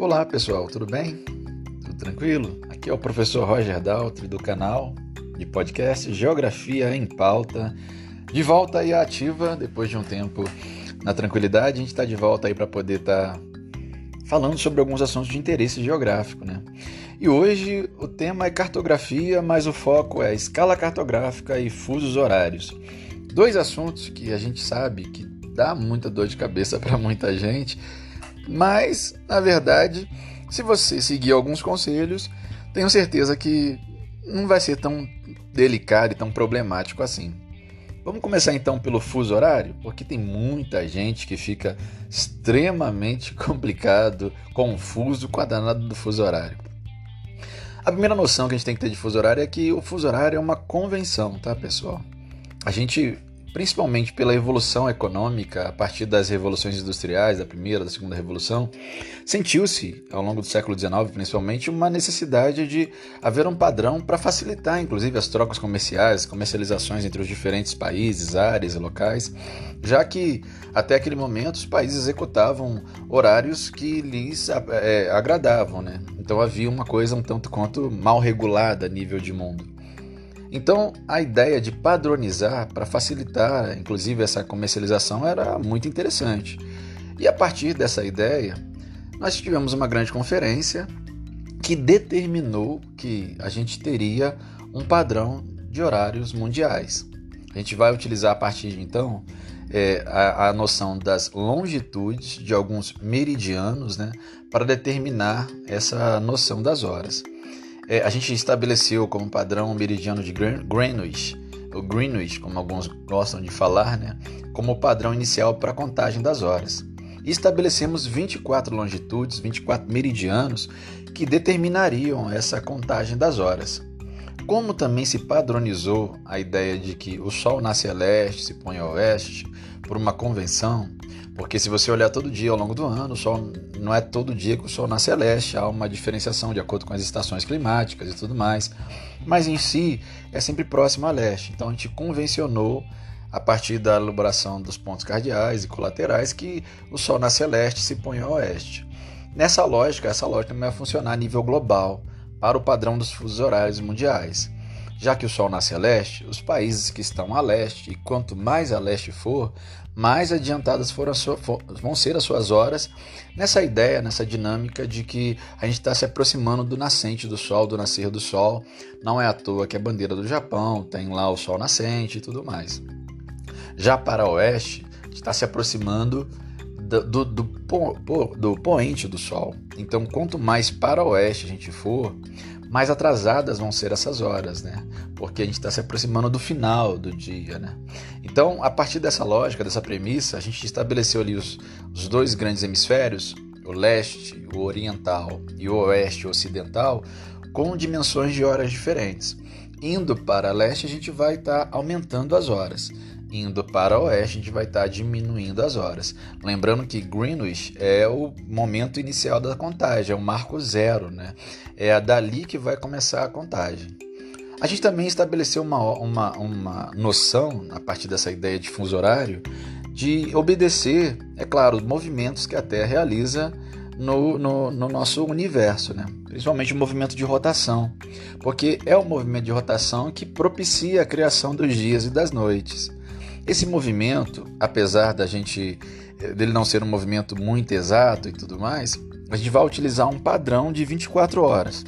Olá pessoal, tudo bem? Tudo tranquilo? Aqui é o professor Roger Daltri do canal de podcast Geografia em Pauta. De volta aí ativa, depois de um tempo na tranquilidade, a gente está de volta aí para poder estar tá falando sobre alguns assuntos de interesse geográfico, né? E hoje o tema é cartografia, mas o foco é escala cartográfica e fusos horários. Dois assuntos que a gente sabe que dá muita dor de cabeça para muita gente mas, na verdade, se você seguir alguns conselhos, tenho certeza que não vai ser tão delicado e tão problemático assim. Vamos começar então pelo fuso horário, porque tem muita gente que fica extremamente complicado, confuso com a danada do fuso horário. A primeira noção que a gente tem que ter de fuso horário é que o fuso horário é uma convenção, tá, pessoal? A gente principalmente pela evolução econômica a partir das revoluções industriais, da primeira, da segunda revolução, sentiu-se ao longo do século XIX, principalmente, uma necessidade de haver um padrão para facilitar, inclusive, as trocas comerciais, comercializações entre os diferentes países, áreas e locais, já que até aquele momento os países executavam horários que lhes é, agradavam, né? Então havia uma coisa um tanto quanto mal regulada a nível de mundo. Então, a ideia de padronizar para facilitar, inclusive, essa comercialização era muito interessante. E a partir dessa ideia, nós tivemos uma grande conferência que determinou que a gente teria um padrão de horários mundiais. A gente vai utilizar a partir de então é, a, a, noção das longitudes de alguns meridianos né, para determinar essa noção das horas é, a gente estabeleceu como padrão o meridiano de Greenwich, o Greenwich, como alguns gostam de falar, né, como padrão inicial para a contagem das horas. E estabelecemos 24 longitudes, 24 meridianos que determinariam essa contagem das horas. Como também se padronizou a ideia de que o Sol nasce a leste, se põe a oeste, por uma convenção, porque se você olhar todo dia ao longo do ano, o Sol não é todo dia que o Sol nasce a leste, há uma diferenciação de acordo com as estações climáticas e tudo mais. Mas em si é sempre próximo a leste. Então a gente convencionou a partir da elaboração dos pontos cardeais e colaterais que o Sol nasce a leste se põe a oeste. Nessa lógica, essa lógica vai funcionar a nível global, para o padrão dos fusos horários mundiais. Já que o Sol nasce a leste, os países que estão a leste, e quanto mais a leste for, mais adiantadas for, vão ser as suas horas, nessa ideia, nessa dinâmica de que a gente está se aproximando do nascente do Sol, do nascer do Sol. Não é à toa que a bandeira do Japão tem lá o Sol nascente e tudo mais. Já para o oeste, está se aproximando do, do, do, do poente do Sol. Então, quanto mais para oeste a gente for, mais atrasadas vão ser essas horas, né? Porque a gente está se aproximando do final do dia, né? Então, a partir dessa lógica, dessa premissa, a gente estabeleceu ali os, os dois grandes hemisférios, o leste, o oriental e o oeste o ocidental, com dimensões de horas diferentes. Indo para leste, a gente vai estar tá aumentando as horas indo para oeste, a gente vai estar tá diminuindo as horas. Lembrando que Greenwich é o momento inicial da contagem, é o marco zero, né? É dali que vai começar a contagem. A gente também estabeleceu uma, uma, uma noção, a partir dessa ideia de fuso horário, de obedecer, é claro, os movimentos que a Terra realiza no, no, no, nosso universo, né? principalmente o movimento de rotação, porque é o movimento de rotação que propicia a criação dos dias e das noites. Esse movimento, apesar da gente eh, dele não ser um movimento muito exato e tudo mais, a gente vai utilizar um padrão de 24 horas.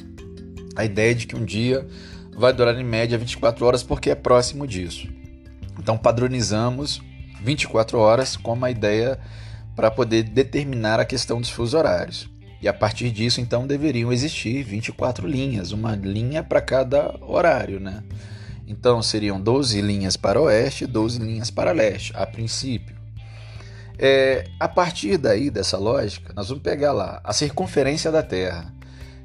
A ideia é de que um dia vai durar em média 24 horas porque é próximo disso. Então padronizamos 24 horas como a ideia para poder determinar a questão dos fusos horários. E a partir disso, então, deveriam existir 24 linhas, uma linha para cada horário, né? Então seriam 12 linhas para oeste e 12 linhas para leste, a princípio. É, a partir daí, dessa lógica, nós vamos pegar lá a circunferência da Terra.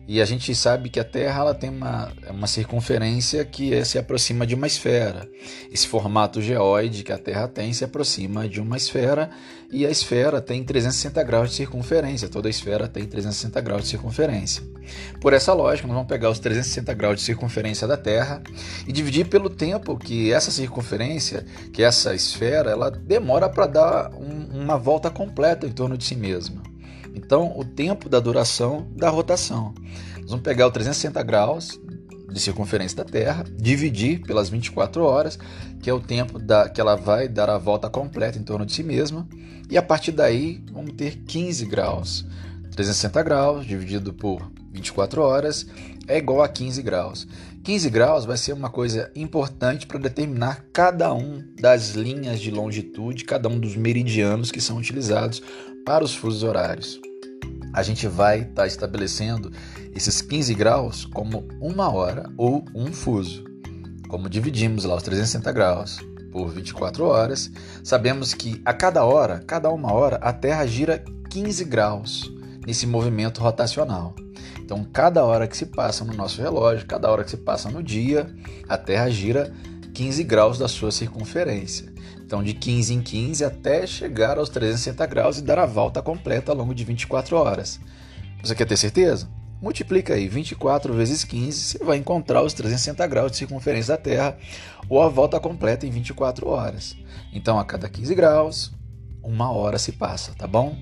E a gente sabe que a Terra ela tem uma, uma circunferência que é, se aproxima de uma esfera. Esse formato geóide que a Terra tem se aproxima de uma esfera e a esfera tem 360 graus de circunferência. Toda esfera tem 360 graus de circunferência. Por essa lógica, nós vamos pegar os 360 graus de circunferência da Terra e dividir pelo tempo que essa circunferência, que essa esfera, ela demora para dar um, uma volta completa em torno de si mesma. Então, o tempo da duração da rotação. Nós vamos pegar o 360 graus de circunferência da Terra, dividir pelas 24 horas, que é o tempo da, que ela vai dar a volta completa em torno de si mesma, e a partir daí vamos ter 15 graus. 360 graus dividido por 24 horas é igual a 15 graus. 15 graus vai ser uma coisa importante para determinar cada um das linhas de longitude, cada um dos meridianos que são utilizados para os fusos horários. A gente vai estar tá estabelecendo esses 15 graus como uma hora ou um fuso. Como dividimos lá os 360 graus por 24 horas, sabemos que a cada hora, cada uma hora, a Terra gira 15 graus nesse movimento rotacional. Então, cada hora que se passa no nosso relógio, cada hora que se passa no dia, a Terra gira 15 graus da sua circunferência. Então, de 15 em 15 até chegar aos 360 graus e dar a volta completa ao longo de 24 horas. Você quer ter certeza? Multiplica aí 24 vezes 15, você vai encontrar os 360 graus de circunferência da Terra ou a volta completa em 24 horas. Então, a cada 15 graus, uma hora se passa, tá bom?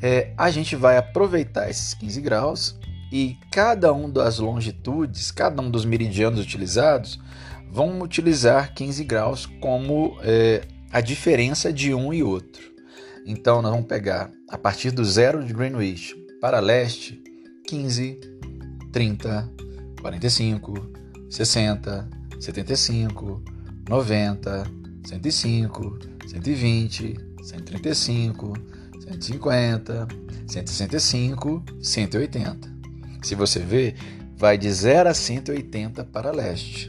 É, a gente vai aproveitar esses 15 graus e cada um das longitudes, cada um dos meridianos utilizados, vão utilizar 15 graus como é, a diferença de um e outro. Então, nós vamos pegar a partir do zero de Greenwich para leste, 15, 30, 45, 60, 75, 90, 105, 120, 135, 150, 165, 180. Se você ver, vai de 0 a 180 para leste.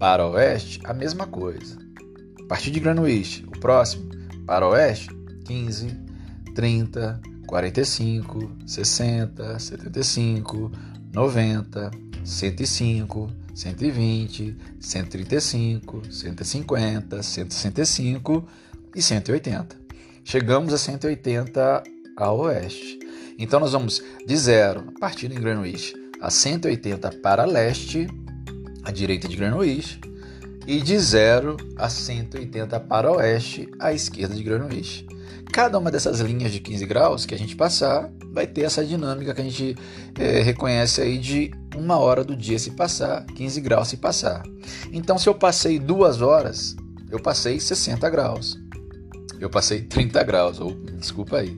Para oeste, a mesma coisa. Partir de Greenwich, o próximo, para oeste, 15, 30, 45, 60, 75, 90, 105, 120, 135, 150, 165 e 180. Chegamos a 180 a oeste. Então nós vamos de zero, partindo em Greenwich, a 180 para leste, à direita de Greenwich, e de zero a 180 para oeste, à esquerda de Greenwich. Cada uma dessas linhas de 15 graus que a gente passar vai ter essa dinâmica que a gente é, reconhece aí de uma hora do dia se passar, 15 graus se passar. Então, se eu passei duas horas, eu passei 60 graus. Eu passei 30 graus, ou desculpa aí.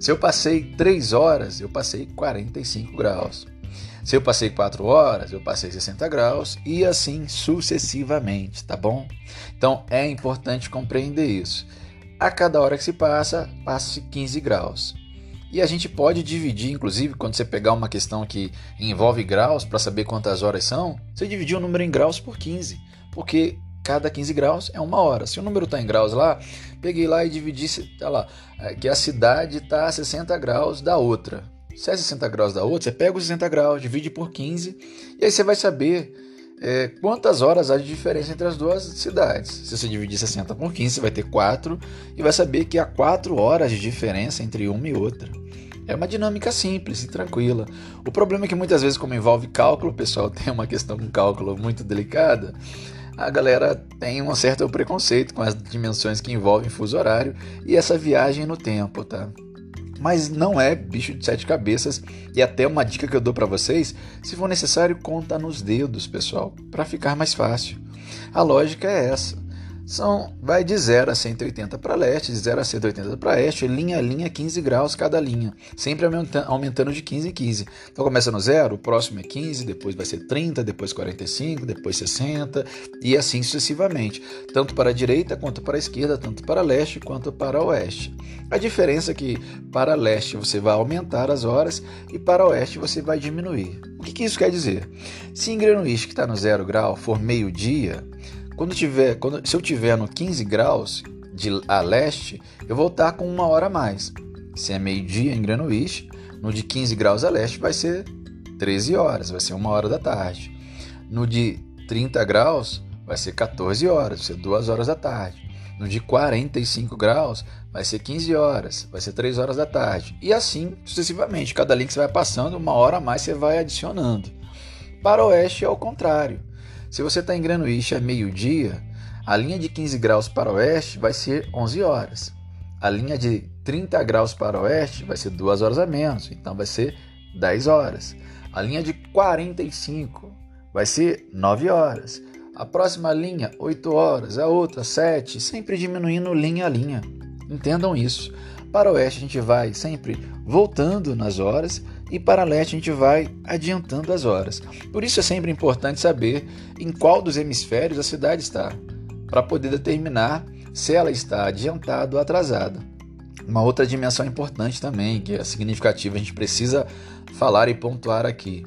Se eu passei 3 horas, eu passei 45 graus. Se eu passei 4 horas, eu passei 60 graus e assim sucessivamente, tá bom? Então é importante compreender isso. A cada hora que se passa, passa 15 graus. E a gente pode dividir, inclusive, quando você pegar uma questão que envolve graus para saber quantas horas são, você dividir o número em graus por 15, porque cada 15 graus é uma hora. Se o número está em graus lá, peguei lá e dividi, tá lá, é, que a cidade está a 60 graus da outra. Se é 60 graus da outra, você pega os 60 graus, divide por 15, e aí você vai saber é, quantas horas há de diferença entre as duas cidades. Se você dividir 60 por 15, você vai ter 4, e vai saber que há 4 horas de diferença entre uma e outra. É uma dinâmica simples e tranquila. O problema é que muitas vezes, como envolve cálculo, o pessoal tem uma questão com cálculo muito delicada, a galera tem um certo preconceito com as dimensões que envolvem fuso horário e essa viagem no tempo, tá? Mas não é bicho de sete cabeças e até uma dica que eu dou para vocês, se for necessário, conta nos dedos, pessoal, para ficar mais fácil. A lógica é essa são, vai de 0 a 180 para leste, de 0 a 180 para oeste, linha a linha, 15 graus cada linha, sempre aumentando de 15 em 15. Então começa no 0, o próximo é 15, depois vai ser 30, depois 45, depois 60 e assim sucessivamente, tanto para a direita quanto para a esquerda, tanto para leste quanto para oeste. A diferença é que para leste você vai aumentar as horas e para oeste você vai diminuir. O que, que isso quer dizer? Se em Greenwich, que está no 0 grau, for meio-dia, quando tiver, quando, se eu tiver no 15 graus de a leste, eu vou estar com uma hora a mais. Se é meio-dia em Greenwich, no de 15 graus a leste vai ser 13 horas, vai ser uma hora da tarde. No de 30 graus vai ser 14 horas, vai ser 2 horas da tarde. No de 45 graus vai ser 15 horas, vai ser 3 horas da tarde. E assim sucessivamente. Cada link você vai passando, uma hora a mais você vai adicionando. Para o oeste é o contrário. Se você está em Greenwich a meio-dia, a linha de 15 graus para oeste vai ser 11 horas. A linha de 30 graus para oeste vai ser 2 horas a menos, então vai ser 10 horas. A linha de 45 vai ser 9 horas. A próxima linha, 8 horas. A outra, 7, sempre diminuindo linha a linha. Entendam isso. Para oeste a gente vai sempre voltando nas horas e para leste a gente vai adiantando as horas. Por isso é sempre importante saber em qual dos hemisférios a cidade está, para poder determinar se ela está adiantada ou atrasada. Uma outra dimensão importante também, que é significativa, a gente precisa falar e pontuar aqui.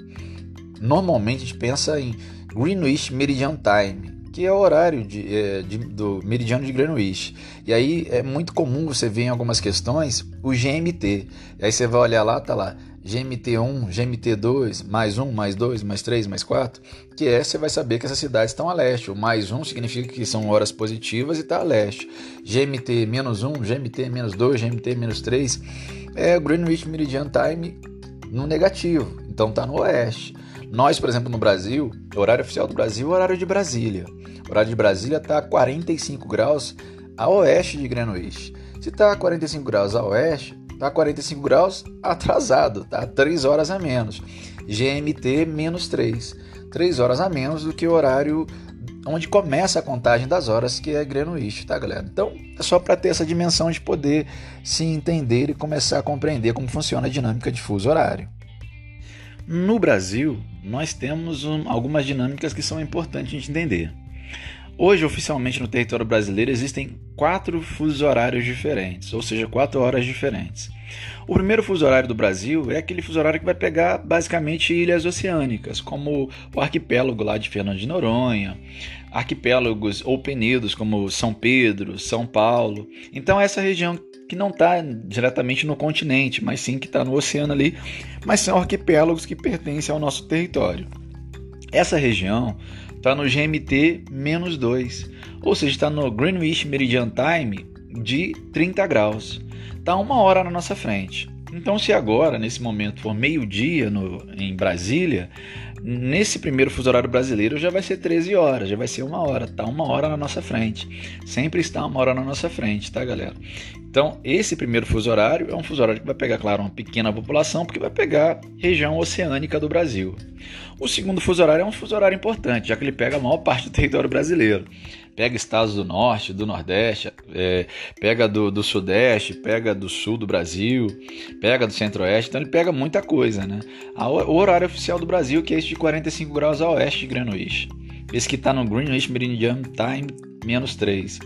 Normalmente a gente pensa em Greenwich Meridian Time, que é o horário de, é, de, do meridiano de Greenwich. E aí é muito comum você ver em algumas questões o GMT. E aí você vai olhar lá, tá lá GMT1, GMT2, mais 1, mais 2, mais 3, mais 4, que é você vai saber que essas cidades estão a leste. O mais 1 significa que são horas positivas e está a leste. GMT menos 1, GMT menos 2, GMT menos 3 é Greenwich Meridian Time no negativo, então está no oeste. Nós, por exemplo, no Brasil, horário oficial do Brasil é o horário de Brasília. O horário de Brasília está a 45 graus a oeste de Greenwich. Se está a 45 graus a oeste, Tá 45 graus atrasado, tá 3 horas a menos. GMT menos 3. 3 horas a menos do que o horário onde começa a contagem das horas, que é Greenwich, tá, galera? Então, é só para ter essa dimensão de poder se entender e começar a compreender como funciona a dinâmica de fuso horário. No Brasil, nós temos um, algumas dinâmicas que são importantes gente entender. Hoje, oficialmente no território brasileiro, existem quatro fusos horários diferentes, ou seja, quatro horas diferentes. O primeiro fuso horário do Brasil é aquele fuso horário que vai pegar basicamente ilhas oceânicas, como o arquipélago lá de Fernando de Noronha, arquipélagos ou penedos como São Pedro, São Paulo. Então, essa região que não está diretamente no continente, mas sim que está no oceano ali, mas são arquipélagos que pertencem ao nosso território. Essa região está no GMT menos 2, ou seja, está no Greenwich Meridian Time de 30 graus. Está uma hora na nossa frente. Então, se agora, nesse momento, for meio-dia em Brasília, nesse primeiro fuso horário brasileiro já vai ser 13 horas, já vai ser uma hora, tá uma hora na nossa frente. Sempre está uma hora na nossa frente, tá, galera? Então, esse primeiro fuso horário é um fuso horário que vai pegar, claro, uma pequena população, porque vai pegar região oceânica do Brasil. O segundo fuso horário é um fuso horário importante, já que ele pega a maior parte do território brasileiro. Pega estados do norte, do nordeste, é, pega do, do, sudeste, pega do sul do Brasil, pega do centro-oeste, então ele pega muita coisa, né? O horário oficial do Brasil, que é esse de 45 graus a oeste de Greenwich. Esse que está no Greenwich Meridian Time menos 3.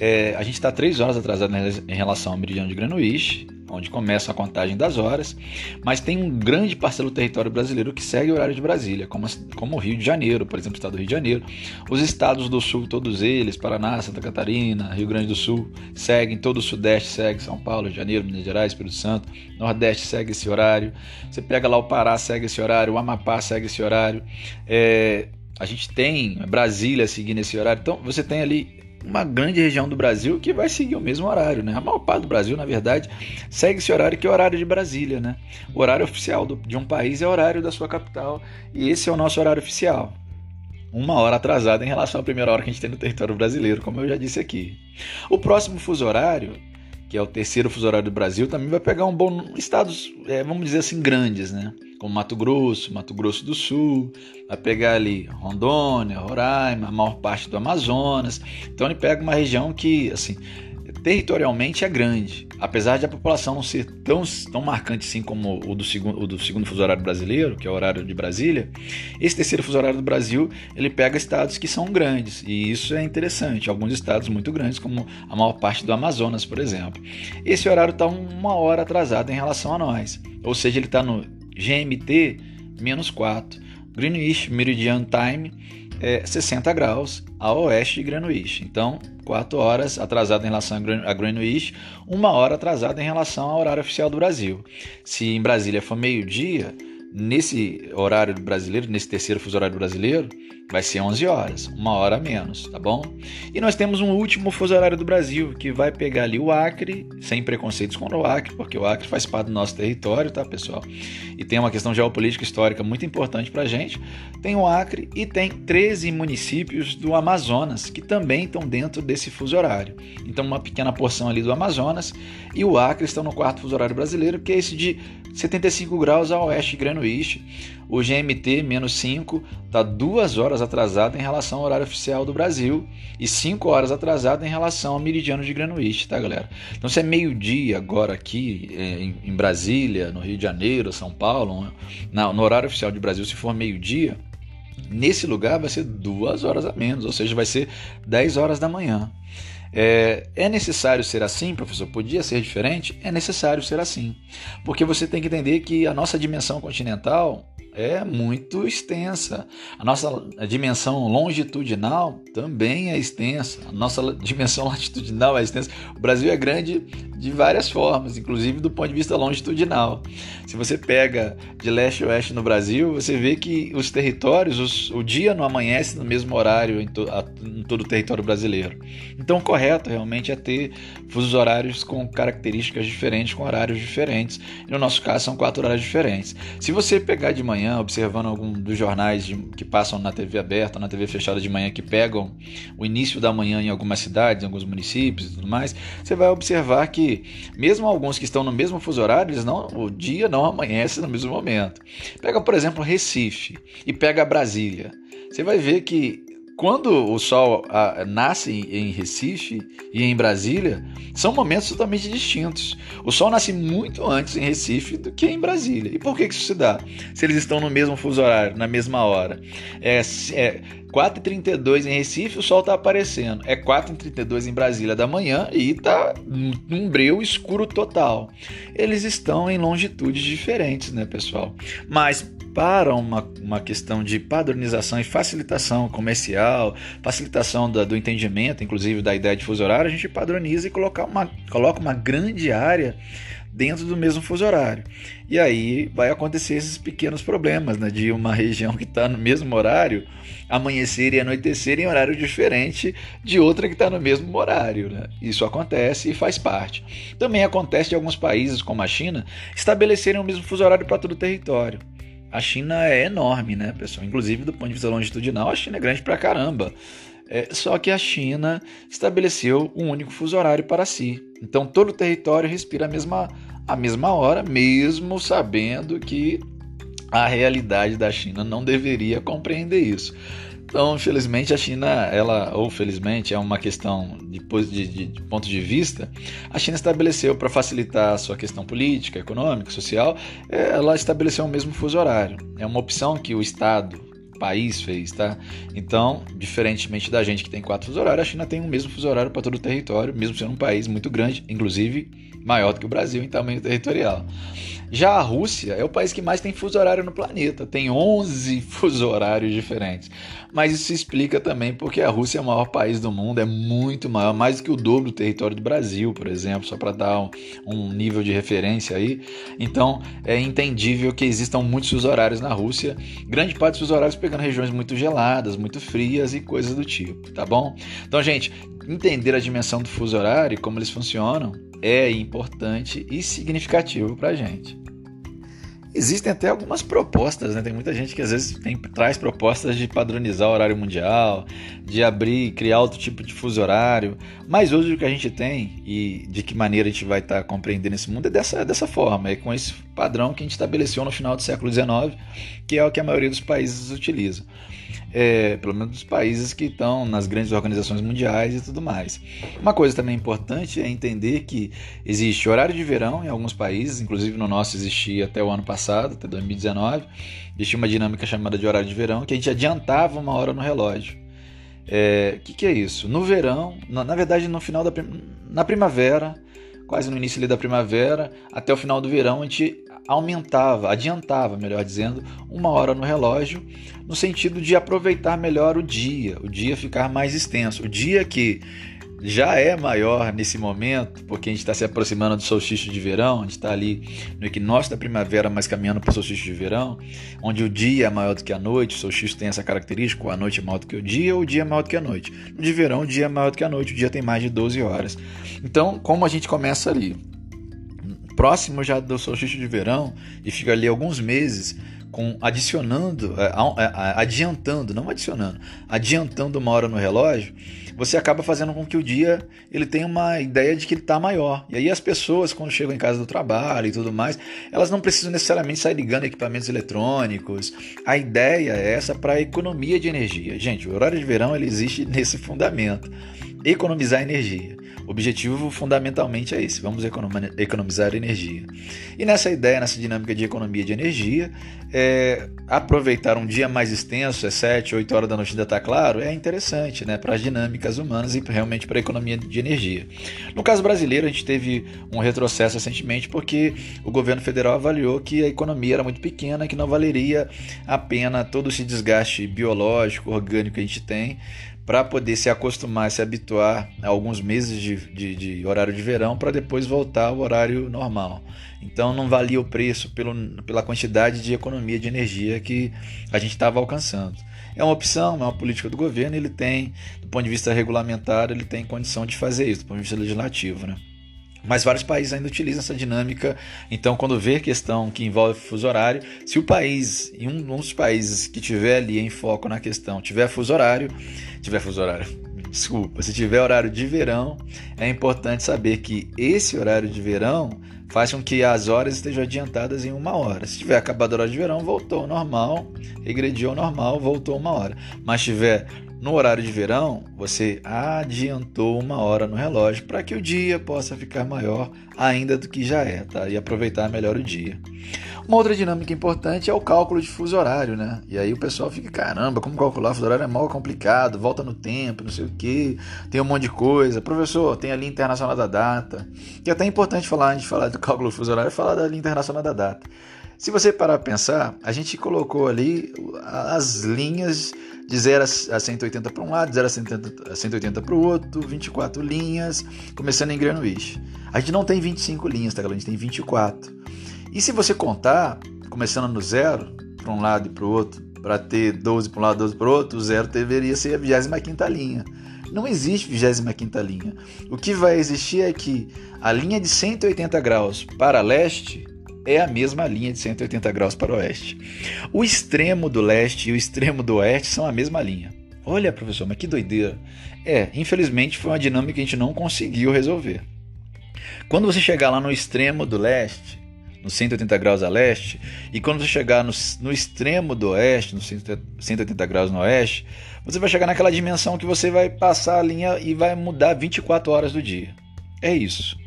É, a gente está 3 horas atrasado em relação ao meridiano de Greenwich, onde começa a contagem das horas, mas tem um grande parcelo do território brasileiro que segue o horário de Brasília, como, como o Rio de Janeiro, por exemplo, o estado do Rio de Janeiro. Os estados do sul, todos eles, Paraná, Santa Catarina, Rio Grande do Sul, seguem, todo o sudeste segue, São Paulo, Rio de Janeiro, Minas Gerais, Espírito Santo, Nordeste segue esse horário, você pega lá o Pará, segue esse horário, o Amapá segue esse horário, é, a gente tem Brasília seguindo esse horário, então você tem ali uma grande região do Brasil que vai seguir o mesmo horário, né? A maior parte do Brasil, na verdade, segue esse horário que é o horário de Brasília, né? O horário oficial do, de um país é o horário da sua capital e esse é o nosso horário oficial. Uma hora atrasada em relação à primeira hora que a gente tem no território brasileiro, como eu já disse aqui. O próximo fuso horário, que é o terceiro fuso horário do Brasil, também vai pegar um bom estados, é, vamos dizer assim, grandes, né? como Mato Grosso, Mato Grosso do Sul, vai pegar ali Rondônia, Roraima, a maior parte do Amazonas. Então ele pega uma região que, assim, territorialmente é grande, apesar de a população não ser tão, tão marcante assim como o do, segundo, o do segundo fuso horário brasileiro, que é o horário de Brasília, esse terceiro fuso horário do Brasil, ele pega estados que são grandes, e isso é interessante, alguns estados muito grandes, como a maior parte do Amazonas, por exemplo. Esse horário está uma hora atrasado em relação a nós, ou seja, ele está no GMT, menos 4. Greenwich Meridian Time, é 60 graus a oeste de Greenwich. Então, 4 horas atrasado em relação a Greenwich, uma hora atrasada em relação ao horário oficial do Brasil. Se em Brasília for meio-dia, nesse horário brasileiro, nesse terceiro fuso horário brasileiro, vai ser 11 horas, uma hora a menos, tá bom? E nós temos um último fuso horário do Brasil, que vai pegar ali o Acre, sem preconceitos contra o Acre, porque o Acre faz parte do nosso território, tá, pessoal? E tem uma questão geopolítica histórica muito importante pra gente. Tem o Acre e tem 13 municípios do Amazonas, que também estão dentro desse fuso horário. Então, uma pequena porção ali do Amazonas e o Acre estão no quarto fuso horário brasileiro, que é esse de 75 graus a oeste de Greenwich. O GMT menos 5 está duas horas atrasado em relação ao horário oficial do Brasil e 5 horas atrasado em relação ao meridiano de Greenwich, tá, galera? Então, se é meio-dia agora aqui é, em Brasília, no Rio de Janeiro, São Paulo, no horário oficial de Brasil, se for meio-dia, nesse lugar vai ser duas horas a menos, ou seja, vai ser 10 horas da manhã. É, é, necessário ser assim, professor? Podia ser diferente? É necessário ser assim. Porque você tem que entender que a nossa dimensão continental é muito extensa. A nossa dimensão longitudinal também é extensa. A nossa dimensão latitudinal é extensa. O Brasil é grande de várias formas, inclusive do ponto de vista longitudinal. Se você pega de leste a oeste no Brasil, você vê que os territórios, os, o dia não amanhece no mesmo horário em, to, a, em todo o território brasileiro. Então, o correto realmente é ter fusos horários com características diferentes, com horários diferentes. E no nosso caso, são quatro horários diferentes. Se você pegar de manhã, manhã, observando algum dos jornais de, que passam na TV aberta, na TV fechada de manhã, que pegam o início da manhã em algumas cidades, em alguns municípios e tudo mais, você vai observar que, mesmo alguns que estão no mesmo fuso horário, eles não, o dia não amanhece no mesmo momento. Pega, por exemplo, Recife e pega Brasília. Você vai ver que quando o Sol a, nasce em Recife e em Brasília, são momentos totalmente distintos. O Sol nasce muito antes em Recife do que em Brasília. E por que isso se dá? Se eles estão no mesmo fuso horário, na mesma hora. É, é 4h32 em Recife, o Sol está aparecendo. É 4h32 em Brasília da manhã e está num breu escuro total. Eles estão em longitudes diferentes, né, pessoal? Mas para uma, uma questão de padronização e facilitação comercial, facilitação da, do entendimento, inclusive da ideia de fuso horário, a gente padroniza e coloca uma, coloca uma grande área dentro do mesmo fuso horário. E aí vai acontecer esses pequenos problemas, né, de uma região que está no mesmo horário amanhecer e anoitecer em horário diferente de outra que está no mesmo horário. Né? Isso acontece e faz parte. Também acontece de alguns países, como a China, estabelecerem o mesmo fuso horário para todo o território. A China é enorme, né, pessoal? Inclusive, do ponto de vista longitudinal, a China é grande pra caramba. É, só que a China estabeleceu um único fuso horário para si. Então, todo o território respira a mesma, a mesma hora, mesmo sabendo que a realidade da China não deveria compreender isso. Então, infelizmente, a China, ela, ou felizmente, é uma questão de, de, de ponto de vista, a China estabeleceu para facilitar a sua questão política, econômica, social, é, ela estabeleceu o mesmo fuso horário. É uma opção que o Estado, país fez, tá? Então, diferentemente da gente que tem quatro fuso horários, a China tem o mesmo fuso horário para todo o território, mesmo sendo um país muito grande, inclusive maior do que o Brasil em tamanho territorial. Já a Rússia é o país que mais tem fuso horário no planeta, tem 11 fuso horários diferentes. Mas isso explica também porque a Rússia é o maior país do mundo, é muito maior, mais do que o dobro do território do Brasil, por exemplo, só para dar um, um, nível de referência aí. Então é entendível que existam muitos fuso horários na Rússia, grande parte dos fuso horários pegando regiões muito geladas, muito frias e coisas do tipo, tá bom? Então, gente, entender a dimensão do fuso horário e como eles funcionam é importante e significativo para a gente. Existem até algumas propostas, né? Tem muita gente que às vezes traz propostas de padronizar o horário mundial, de abrir, criar outro tipo de fuso horário. Mas hoje o que a gente tem e de que maneira a gente vai estar tá compreendendo esse mundo é dessa, dessa forma, é com esse padrão que a gente estabeleceu no final do século XIX, que é o que a maioria dos países utiliza é, pelo menos dos países que estão nas grandes organizações mundiais e tudo mais. Uma coisa também importante é entender que existe horário de verão em alguns países, inclusive no nosso existia até o ano passado, até 2019, existia uma dinâmica chamada de horário de verão, que a gente adiantava uma hora no relógio. O é, que, que, é isso? No verão, na, na verdade no final da na primavera, quase no início da primavera, até o final do verão, a gente aumentava, adiantava, melhor dizendo, uma hora no relógio, no sentido de aproveitar melhor o dia, o dia ficar mais extenso. O dia que já é maior nesse momento, porque a gente está se aproximando do solstício de verão, a gente está ali no equinócio da primavera, mas caminhando para o solstício de verão, onde o dia é maior do que a noite, o solstício tem essa característica, a noite é maior do que o dia, ou o dia é maior do que a noite. No de verão, o dia é maior do que a noite, o dia tem mais de 12 horas. Então, como a gente começa ali, próximo já do solstício de verão, e fica ali alguns meses com adicionando, é, é, adiantando, não adicionando, adiantando uma hora no relógio, você acaba fazendo com que o dia ele tenha uma ideia de que ele está maior. E aí as pessoas, quando chegam em casa do trabalho e tudo mais, elas não precisam necessariamente sair ligando equipamentos eletrônicos. A ideia é essa para economia de energia. Gente, o horário de verão ele existe nesse fundamento, economizar energia. O objetivo fundamentalmente é esse: vamos economizar energia. E nessa ideia, nessa dinâmica de economia de energia, é, aproveitar um dia mais extenso, é 7, 8 horas da noite ainda está claro, é interessante né, para as dinâmicas humanas e realmente para a economia de energia. No caso brasileiro, a gente teve um retrocesso recentemente porque o governo federal avaliou que a economia era muito pequena, que não valeria a pena todo esse desgaste biológico, orgânico que a gente tem para poder se acostumar, se habituar a alguns meses de, de, de horário de verão para depois voltar ao horário normal. Então não valia o preço pelo, pela quantidade de economia de energia que a gente estava alcançando. É uma opção, é uma política do governo, ele tem, do ponto de vista regulamentar, ele tem condição de fazer isso, do ponto de vista legislativo. Né? Mas vários países ainda utilizam essa dinâmica. Então, quando vê questão que envolve fuso horário, se o país, em um, dos países que tiver ali em foco na questão, tiver fuso horário, tiver fuso horário, desculpa, se tiver horário de verão, é importante saber que esse horário de verão faz com que as horas estejam adiantadas em uma hora. Se tiver acabado a hora de verão, voltou ao normal, regrediu ao normal, voltou uma hora. Mas tiver no horário de verão, você adiantou uma hora no relógio para que o dia possa ficar maior ainda do que já é, tá? E aproveitar melhor o dia. Uma outra dinâmica importante é o cálculo de fuso horário, né? E aí o pessoal fica, caramba, como calcular fuso horário é mal complicado, volta no tempo, não sei o que, tem um monte de coisa. Professor, tem a linha internacional da data. Que é até importante falar, antes de falar do cálculo do fuso horário, falar da linha internacional da data. Se você parar para pensar, a gente colocou ali as linhas de 0 a 180 para um lado, 0 a 180 para o outro, 24 linhas, começando em Greenwich. A gente não tem 25 linhas, tá, galera? A gente tem 24. E se você contar, começando no zero, para um lado e para o outro, para ter 12 para um lado, 12 para o outro, o zero deveria ser a 25 linha. Não existe 25 linha. O que vai existir é que a linha de 180 graus para leste é a mesma linha de 180 graus para o oeste. O extremo do leste e o extremo do oeste são a mesma linha. Olha, professor, mas que doideira. É, infelizmente foi uma dinâmica que a gente não conseguiu resolver. Quando você chegar lá no extremo do leste, no 180 graus a leste, e quando você chegar no, no extremo do oeste, no 180 graus no oeste, você vai chegar naquela dimensão que você vai passar a linha e vai mudar 24 horas do dia. É isso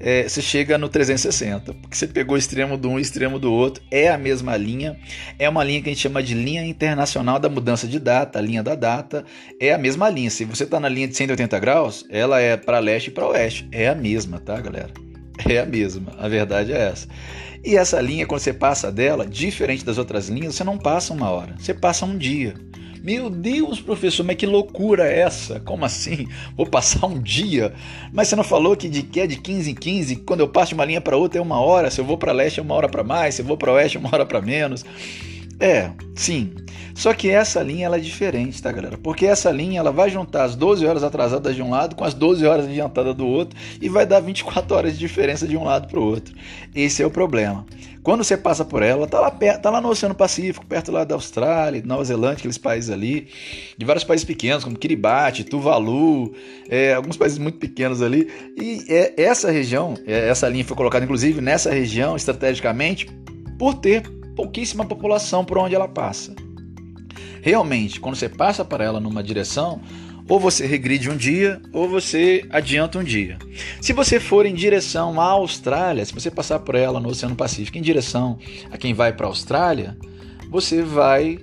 é, você chega no 360, porque você pegou o extremo de um e extremo do outro, é a mesma linha, é uma linha que a gente chama de linha internacional da mudança de data, a linha da data, é a mesma linha. Se você está na linha de 180 graus, ela é para leste e para oeste, é a mesma, tá, galera? É a mesma, a verdade é essa. E essa linha, quando você passa dela, diferente das outras linhas, você não passa uma hora, você passa um dia. Meu Deus, professor, mas que loucura é essa? Como assim? Vou passar um dia? Mas você não falou que de que é de 15 em 15, quando eu passo de uma linha para outra é uma hora, se eu vou para leste é uma hora para mais, se eu vou para oeste é uma hora para menos. É, sim. Só que essa linha ela é diferente, tá, galera? Porque essa linha ela vai juntar as 12 horas atrasadas de um lado com as 12 horas adiantadas do outro e vai dar 24 horas de diferença de um lado para o outro. Esse é o problema. Quando você passa por ela, tá lá, perto, tá lá no Oceano Pacífico, perto lá da Austrália, Nova Zelândia, aqueles países ali, de vários países pequenos, como Kiribati, Tuvalu, é, alguns países muito pequenos ali. E é, essa região, é, essa linha foi colocada inclusive nessa região estrategicamente por ter pouquíssima população por onde ela passa. Realmente, quando você passa para ela numa direção, ou você regride um dia, ou você adianta um dia. Se você for em direção à Austrália, se você passar por ela no Oceano Pacífico em direção a quem vai para a Austrália, você vai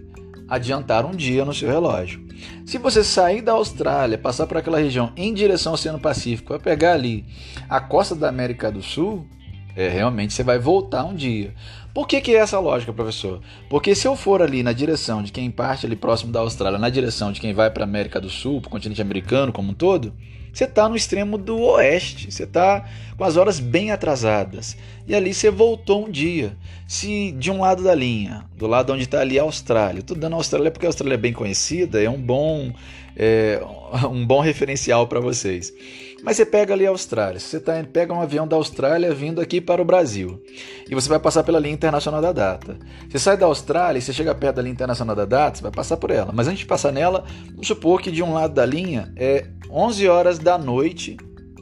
adiantar um dia no seu relógio. Se você sair da Austrália, passar por aquela região em direção ao Oceano Pacífico, vai pegar ali a costa da América do Sul, é, realmente você vai voltar um dia. Por que, que é essa lógica, professor? Porque se eu for ali na direção de quem parte ali próximo da Austrália, na direção de quem vai para a América do Sul, para o continente americano como um todo, você está no extremo do oeste, você está com as horas bem atrasadas. E ali você voltou um dia. Se de um lado da linha, do lado onde está ali a Austrália, tudo dando a Austrália porque a Austrália é bem conhecida, é um bom, é, um bom referencial para vocês. Mas você pega ali a Austrália, você tá, pega um avião da Austrália vindo aqui para o Brasil e você vai passar pela linha internacional da data. Você sai da Austrália e você chega perto da linha internacional da data, você vai passar por ela. Mas antes de passar nela, vamos supor que de um lado da linha é 11 horas da noite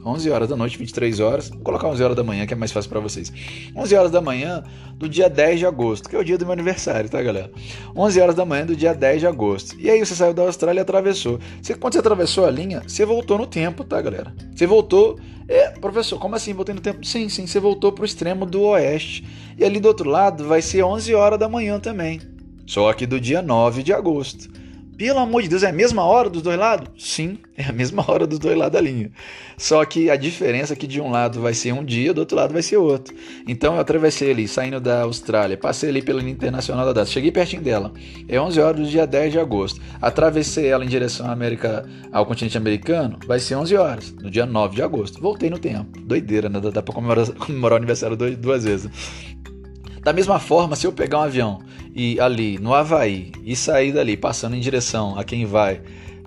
11 horas da noite, 23 horas. Vou colocar 11 horas da manhã, que é mais fácil para vocês. 11 horas da manhã do dia 10 de agosto, que é o dia do meu aniversário, tá, galera? 11 horas da manhã do dia 10 de agosto. E aí você saiu da Austrália e atravessou. Você, quando você atravessou a linha, você voltou no tempo, tá, galera? Você voltou. É, professor, como assim? Voltei no tempo? Sim, sim, você voltou pro extremo do oeste. E ali do outro lado vai ser 11 horas da manhã também. Só que do dia 9 de agosto. Pelo amor de Deus, é a mesma hora dos dois lados? Sim, é a mesma hora dos dois lados da linha. Só que a diferença é que de um lado vai ser um dia, do outro lado vai ser outro. Então eu atravessei ali, saindo da Austrália, passei ali pela linha internacional da data, cheguei pertinho dela. É 11 horas do dia 10 de agosto. Atravessei ela em direção à América, ao continente americano, vai ser 11 horas, no dia 9 de agosto. Voltei no tempo. Doideira, né? Dá pra comemorar, comemorar o aniversário duas vezes. Da mesma forma, se eu pegar um avião e ali no Havaí e sair dali passando em direção a quem vai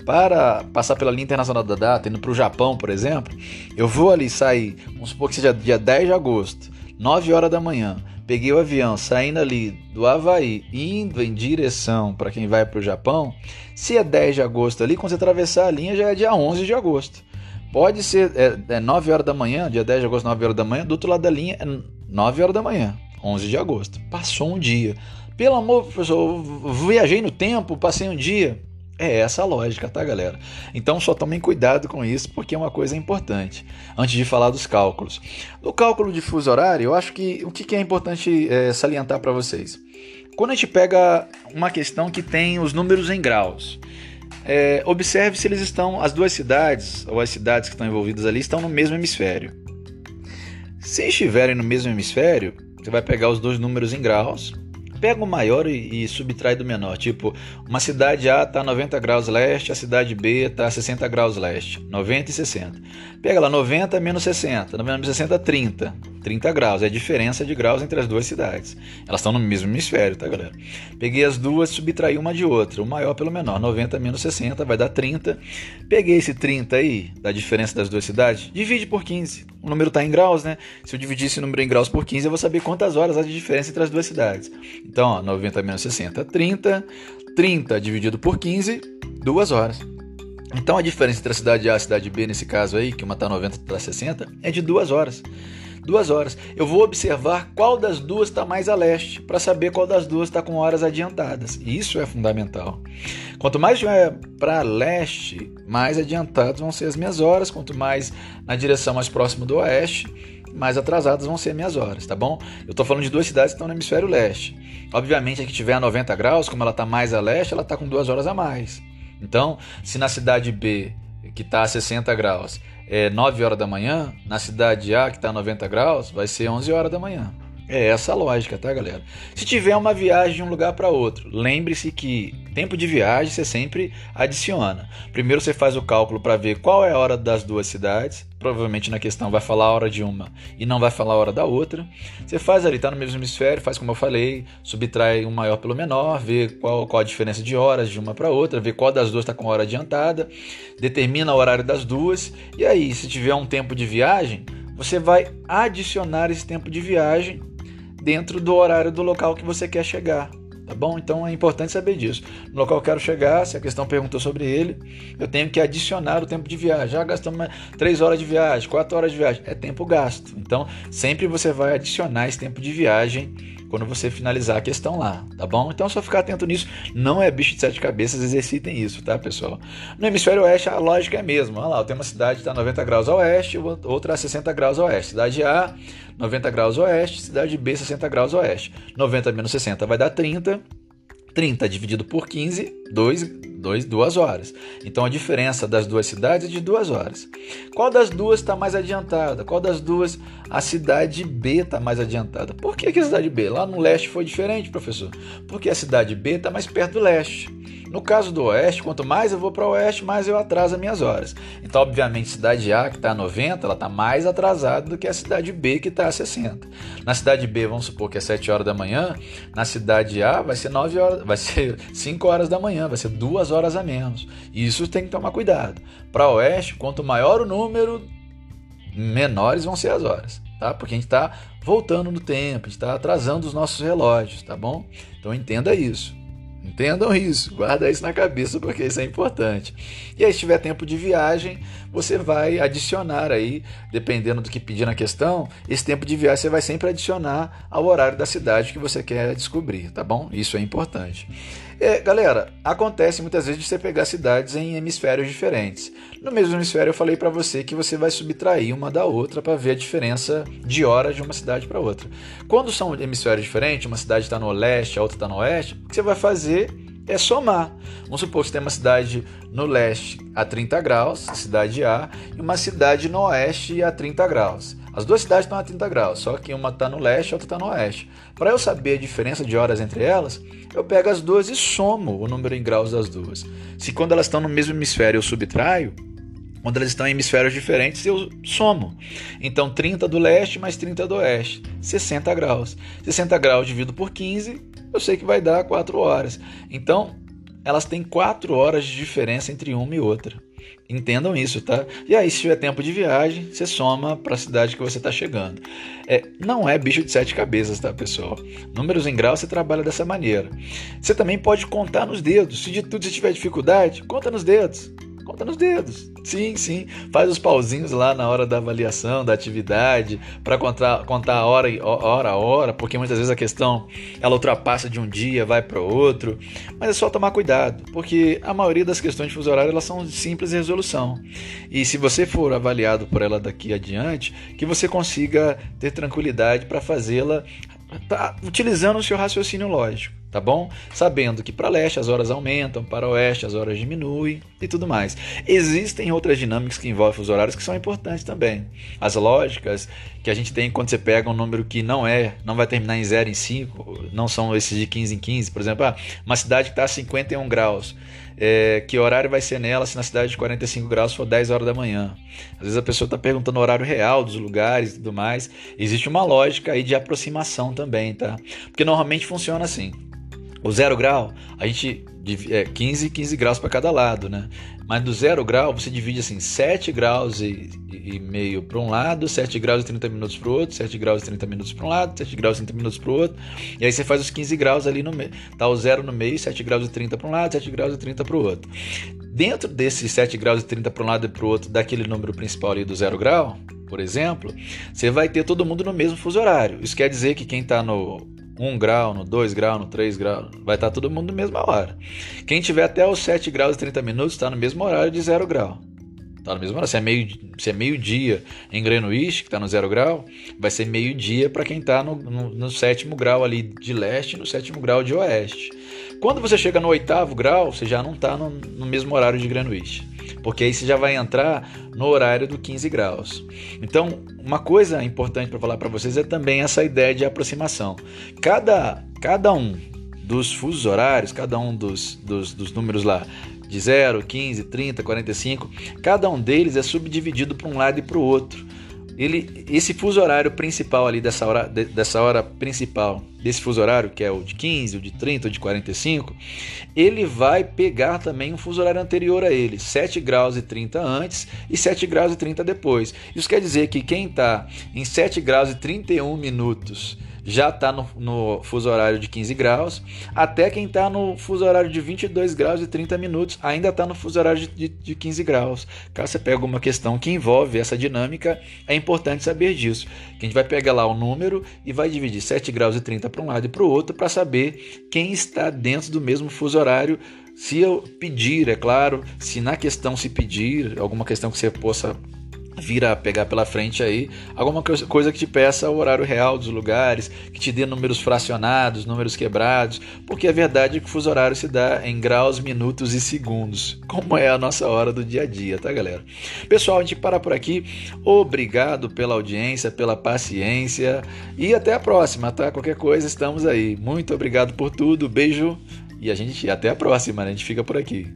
para passar pela linha internacional da data, indo para o Japão, por exemplo, eu vou ali sair, vamos supor que seja dia 10 de agosto, 9 horas da manhã, peguei o avião saindo ali do Havaí, indo em direção para quem vai para o Japão, se é 10 de agosto ali, quando você atravessar a linha já é dia 11 de agosto. Pode ser é, é 9 horas da manhã, dia 10 de agosto, 9 horas da manhã, do outro lado da linha é 9 horas da manhã. 11 de agosto. Passou um dia. Pelo amor, professor, viajei no tempo, passei um dia. É essa a lógica, tá, galera? Então só tomem cuidado com isso, porque é uma coisa importante. Antes de falar dos cálculos. No cálculo de fuso horário, eu acho que o que é importante é, salientar para vocês. Quando a gente pega uma questão que tem os números em graus, é, observe se eles estão, as duas cidades, ou as cidades que estão envolvidas ali, estão no mesmo hemisfério. Se estiverem no mesmo hemisfério, você vai pegar os dois números em graus, pega o maior e, e subtrai do menor. Tipo, uma cidade A está 90 graus leste, a cidade B está 60 graus leste. 90 e 60. Pega lá 90 menos 60. 90 menos 60, 30. 30 graus. É a diferença de graus entre as duas cidades. Elas estão no mesmo hemisfério, tá, galera? Peguei as duas, subtraí uma de outra. O maior pelo menor. 90 menos 60 vai dar 30. Peguei esse 30 aí, da diferença das duas cidades, divide por 15. O número está em graus, né? Se eu dividir esse número em graus por 15, eu vou saber quantas horas há de diferença entre as duas cidades. Então, ó, 90 menos 60, 30. 30 dividido por 15, 2 horas. Então a diferença entre a cidade A e a cidade B, nesse caso aí, que uma está 90 e está 60, é de 2 horas. Duas horas. Eu vou observar qual das duas está mais a leste, para saber qual das duas está com horas adiantadas. Isso é fundamental. Quanto mais estiver para leste, mais adiantadas vão ser as minhas horas. Quanto mais na direção mais próxima do oeste, mais atrasadas vão ser minhas horas, tá bom? Eu estou falando de duas cidades que estão no hemisfério leste. Obviamente, a que tiver a 90 graus, como ela está mais a leste, ela está com duas horas a mais. Então, se na cidade B, que está a 60 graus, é 9 horas da manhã, na cidade A, que está a 90 graus, vai ser 11 horas da manhã. É essa a lógica, tá, galera? Se tiver uma viagem de um lugar para outro, lembre-se que tempo de viagem você sempre adiciona. Primeiro você faz o cálculo para ver qual é a hora das duas cidades. Provavelmente na questão vai falar a hora de uma e não vai falar a hora da outra. Você faz ali, tá no mesmo hemisfério, faz como eu falei, subtrai o maior pelo menor, vê qual, qual a diferença de horas de uma para outra, vê qual das duas está com hora adiantada, determina o horário das duas. E aí, se tiver um tempo de viagem, você vai adicionar esse tempo de viagem dentro do horário do local que você quer chegar. Tá bom? Então é importante saber disso. No local que eu quero chegar, se a questão perguntou sobre ele, eu tenho que adicionar o tempo de viagem. Já gastamos 3 horas de viagem, 4 horas de viagem. É tempo gasto. Então sempre você vai adicionar esse tempo de viagem quando você finalizar a questão lá, tá bom? Então só ficar atento nisso, não é bicho de sete cabeças, exercitem isso, tá, pessoal? No hemisfério oeste a lógica é a mesma. Olha lá, eu tenho uma cidade que está 90 graus a oeste, outra a 60 graus a oeste. Cidade A, 90 graus oeste, cidade B, 60 graus oeste. 90 menos 60 vai dar 30. 30 dividido por 15 dois, dois, duas horas. Então a diferença das duas cidades é de duas horas. Qual das duas está mais adiantada? Qual das duas a cidade B está mais adiantada? Por que, que a cidade B? Lá no leste foi diferente, professor. Porque a cidade B está mais perto do leste. No caso do oeste, quanto mais eu vou para o oeste, mais eu atraso as minhas horas. Então, obviamente, cidade A, que está a 90, ela está mais atrasada do que a cidade B, que está a 60. Na cidade B, vamos supor que é 7 horas da manhã, na cidade A vai ser 9 horas, vai ser 5 horas da manhã, vai ser 2 horas a menos. Isso tem que tomar cuidado. Para oeste, quanto maior o número, menores vão ser as horas, tá? Porque a gente está voltando no tempo, a gente está atrasando os nossos relógios, tá bom? Então entenda isso. Entendam isso, guarda isso na cabeça porque isso é importante. E aí, se tiver tempo de viagem, você vai adicionar aí, dependendo do que pedir na questão, esse tempo de viagem você vai sempre adicionar ao horário da cidade que você quer descobrir, tá bom? Isso é importante. É, galera, acontece muitas vezes de você pegar cidades em hemisférios diferentes. No mesmo hemisfério, eu falei para você que você vai subtrair uma da outra para ver a diferença de horas de uma cidade para outra. Quando são hemisférios diferentes, uma cidade está no leste, a outra está no oeste, o que você vai fazer é somar. Vamos supor que você tem uma cidade no leste a 30 graus, cidade A, e uma cidade no oeste a 30 graus. As duas cidades estão a 30 graus, só que uma está no leste e outra está no oeste. Para eu saber a diferença de horas entre elas, eu pego as duas e somo o número em graus das duas. Se quando elas estão no mesmo hemisfério eu subtraio, quando elas estão em hemisférios diferentes, eu somo. Então, 30 do leste mais 30 do oeste, 60 graus. 60 graus dividido por 15, eu sei que vai dar 4 horas. Então, elas têm 4 horas de diferença entre uma e outra. Entendam isso, tá? E aí, se tiver tempo de viagem, você soma para a cidade que você está chegando. É, não é bicho de sete cabeças, tá, pessoal? Números em grau você trabalha dessa maneira. Você também pode contar nos dedos. Se de tudo você tiver dificuldade, conta nos dedos. Conta nos dedos. Sim, sim. Faz os pauzinhos lá na hora da avaliação, da atividade, para contar, contar a hora, hora a hora, porque muitas vezes a questão ela ultrapassa de um dia, vai para outro. Mas é só tomar cuidado, porque a maioria das questões de fuso horário elas são de simples resolução. E se você for avaliado por ela daqui adiante, que você consiga ter tranquilidade para fazê-la tá, utilizando o seu raciocínio lógico tá bom? Sabendo que para leste as horas aumentam, para oeste as horas diminuem e tudo mais. Existem outras dinâmicas que envolvem os horários que são importantes também. As lógicas que a gente tem quando você pega um número que não é, não vai terminar em 0 em 5, não são esses de 15 em 15, por exemplo, ah, uma cidade que está a 51 graus. É, que horário vai ser nela se na cidade de 45 graus for 10 horas da manhã? Às vezes a pessoa está perguntando o horário real dos lugares e tudo mais. Existe uma lógica aí de aproximação também, tá? Porque normalmente funciona assim. O zero grau, a gente é 15 15 graus para cada lado, né? Mas do zero grau você divide assim 7 graus e, e meio para um lado, 7 graus e 30 minutos para o outro, 7 graus e 30 minutos para um lado, 7 graus e 30 minutos para o outro. E aí você faz os 15 graus ali no meio. Tá o zero no meio, 7 graus e 30 para um lado, 7 graus e 30 para o outro. Dentro desses 7 graus e 30 para um lado e para o outro, daquele número principal ali do zero grau, por exemplo, você vai ter todo mundo no mesmo fuso horário. Isso quer dizer que quem está no 1 grau, no 2 grau, no 3 grau, vai estar todo mundo na mesma hora. Quem tiver até os 7 graus e 30 minutos está no mesmo horário de 0 grau. Está no mesmo horário. Se é meio, se é meio em Greenwich, que está no 0 grau, vai ser meio dia para quem está no, no, no, sétimo grau ali de leste e no sétimo grau de oeste. Quando você chega no oitavo grau, você já não está no, no mesmo horário de Greenwich porque aí você já vai entrar no horário do 15 graus. Então, uma coisa importante para falar para vocês é também essa ideia de aproximação. Cada, cada um dos fusos horários, cada um dos, dos, dos números lá de 0, 15, 30, 45, cada um deles é subdividido para um lado e para o outro ele, esse fuso horário principal ali dessa hora, dessa hora principal, desse fuso horário, que é o de 15, o de 30, o de 45, ele vai pegar também um fuso horário anterior a ele, 7 graus e 30 antes e 7 graus e 30 depois. Isso quer dizer que quem está em 7 graus e 31 minutos já está no, no, fuso horário de 15 graus, até quem está no fuso horário de 22 graus e 30 minutos ainda está no fuso horário de, de, de 15 graus. Caso você pegue uma questão que envolve essa dinâmica, é importante saber disso. Que a gente vai pegar lá o número e vai dividir 7 graus e 30 para um lado e para o outro para saber quem está dentro do mesmo fuso horário se eu pedir, é claro, se na questão se pedir, alguma questão que você possa vir a pegar pela frente aí alguma coisa que te peça o horário real dos lugares, que te dê números fracionados, números quebrados, porque a verdade é que o fuso horário se dá em graus, minutos e segundos, como é a nossa hora do dia a dia, tá, galera? Pessoal, a gente para por aqui. Obrigado pela audiência, pela paciência e até a próxima, tá? Qualquer coisa, estamos aí. Muito obrigado por tudo. Beijo e a gente até a próxima, né? A gente fica por aqui.